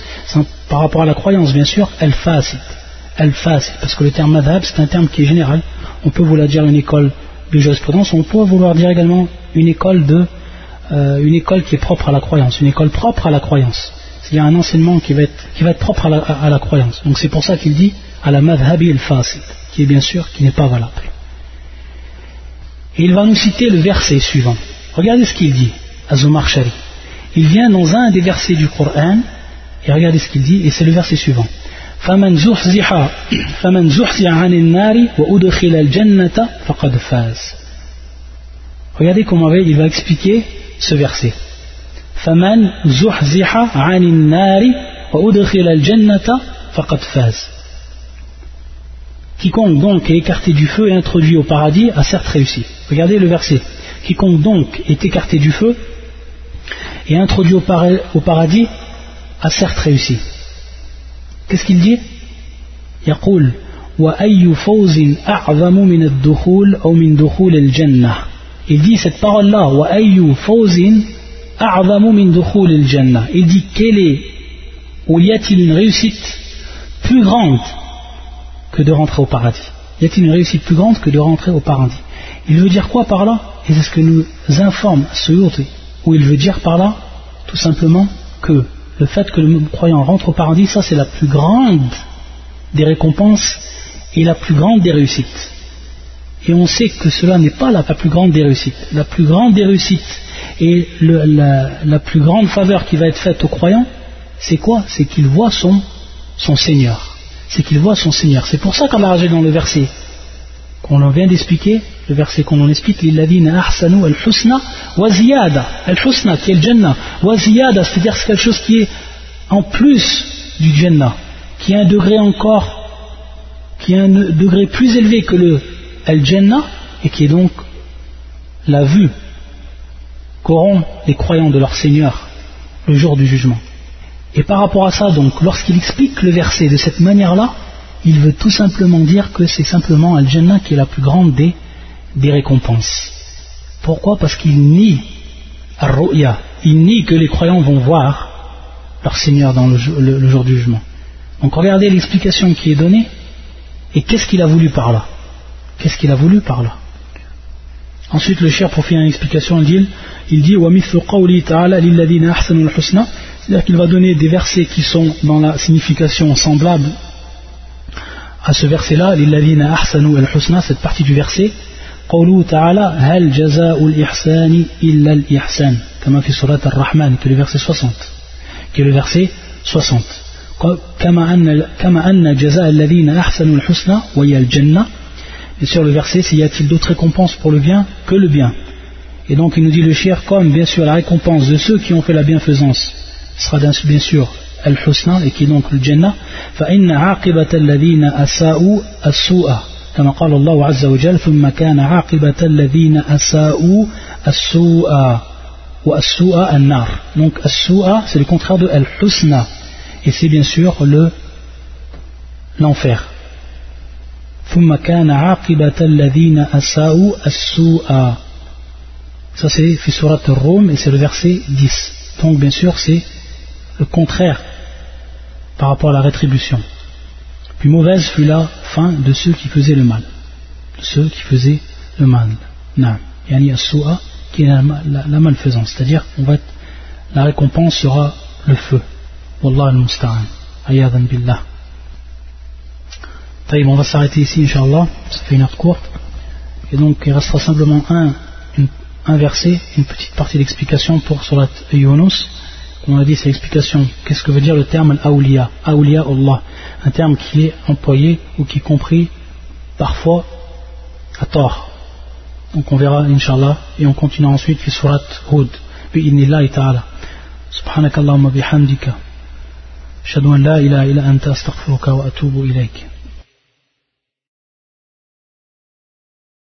Par rapport à la croyance, bien sûr, elle fasit. Elle. Parce que le terme madhab, c'est un terme qui est général. On peut vouloir dire une école de jurisprudence, on peut vouloir dire également une école, de, euh, une école qui est propre à la croyance, une école propre à la croyance. A un enseignement qui va être, propre à la, croyance. Donc c'est pour ça qu'il dit à la madhabi el-fasid, qui est bien sûr, qui n'est pas valable. Et il va nous citer le verset suivant. Regardez ce qu'il dit, Azumar Shari. Il vient dans un des versets du Coran, et regardez ce qu'il dit, et c'est le verset suivant. فمن زحزح فمن زحزح عن النار وأدخل الجنة فقد فاز. Regardez comment il va expliquer ce verset. فمن زحزح عن النار وأدخل الجنة فقد فاز. Quiconque donc est écarté du feu et introduit au paradis a certes réussi. Regardez le verset. Quiconque donc est écarté du feu et introduit au, paradis a certes réussi. Qu'est-ce qu'il dit يقول وأي فوز أعظم من الدخول أو من دخول الجنة Il dit cette parole-là وأي فوز أعظم من دخول الجنة Il dit quelle est ou y a-t-il une réussite plus grande que de rentrer au paradis Y a-t-il une réussite plus grande que de rentrer au paradis Il veut dire quoi par là Et c'est ce que nous informe ce où il veut dire par là tout simplement que le fait que le croyant rentre au paradis, ça c'est la plus grande des récompenses et la plus grande des réussites. Et on sait que cela n'est pas la, plus grande des réussites. La plus grande des réussites et la, plus grande faveur qui va être faite au croyant, c'est quoi? C'est qu'il voit son, son Seigneur c'est qu'il voit son Seigneur. C'est pour ça qu'Allah a dans le verset qu'on vient d'expliquer, le verset qu'on en explique, l'illadina ahsanu al-husna wa ziyada. Al-husna qui est le Jannah. Wa ziyada, c'est-à-dire c'est quelque chose qui est en plus du Jannah, qui est un degré encore, qui est un degré plus élevé que le Al-Jannah, et qui est donc la vue qu'auront les croyants de leur Seigneur le jour du jugement. Et par rapport à ça, donc, lorsqu'il explique le verset de cette manière-là, il veut tout simplement dire que c'est simplement Al-Jannah qui est la plus grande des, récompenses. Pourquoi? Parce qu'il nie Ar-Ru'ya, il nie que les croyants vont voir leur Seigneur dans le, jour du jugement. Donc regardez l'explication qui est donnée, et qu'est-ce qu'il a voulu par là? Qu'est-ce qu'il a voulu par là? Ensuite, le cher, pour finir l'exexplication, il dit, il dit c'est-à-dire qu'il va donner des versets qui sont dans la signification semblable à ce verset-là, لِلَّذِينَ أَحْسَنُوا الْحُسْنَى, cette partie du verset, قوله تعالى هل جزاء الإحسان إلا الإحسان كما في سورة الرحمن qui est le verset 60 qui est le verset 60 كما أن كما أن جزاء الذين أحسنوا الحسنى وهي الجنة et sur le verset s'il y a-t-il d'autres récompenses pour le bien que le bien et donc il nous dit le cher comme bien sûr la récompense de ceux qui ont fait la bienfaisance sera bien sûr al-husna et qui est donc le jannah فإن عاقبة الذين أساءوا السوء كما قال الله عز وجل ثم كان عاقبة الذين أساءوا السوء والسوء النار donc السوء c'est le contraire de al-husna et c'est bien sûr le l'enfer ثم كان عاقبة الذين أساءوا السوء ça c'est في سورة الروم et c'est le verset 10 donc bien sûr c'est le contraire par rapport à la rétribution. Puis mauvaise fut la fin de ceux qui faisaient le mal. De ceux qui faisaient le mal. Non. Yani as qui est la, malfaisance. C'est-à-dire, la récompense sera le feu. Wallah al-musta'an. Ayadan billah. on va s'arrêter ici, Inch'Allah. Ça fait une heure courte. Et donc, il restera simplement un, un verset, une petite partie d'explication pour Surat Yunus on a dit, c'est l'explication. Qu'est-ce que veut dire le terme Aoulia Aoulia Allah. Un terme qui est employé ou qui est compris parfois à tort. Donc on verra, Inch'Allah, et on continue ensuite في surat Hud. بإذن الله تعالى. سبحانك اللهم بحمدك. أشهد أن لا إله إلا أنت أستغفرك وأتوب إليك.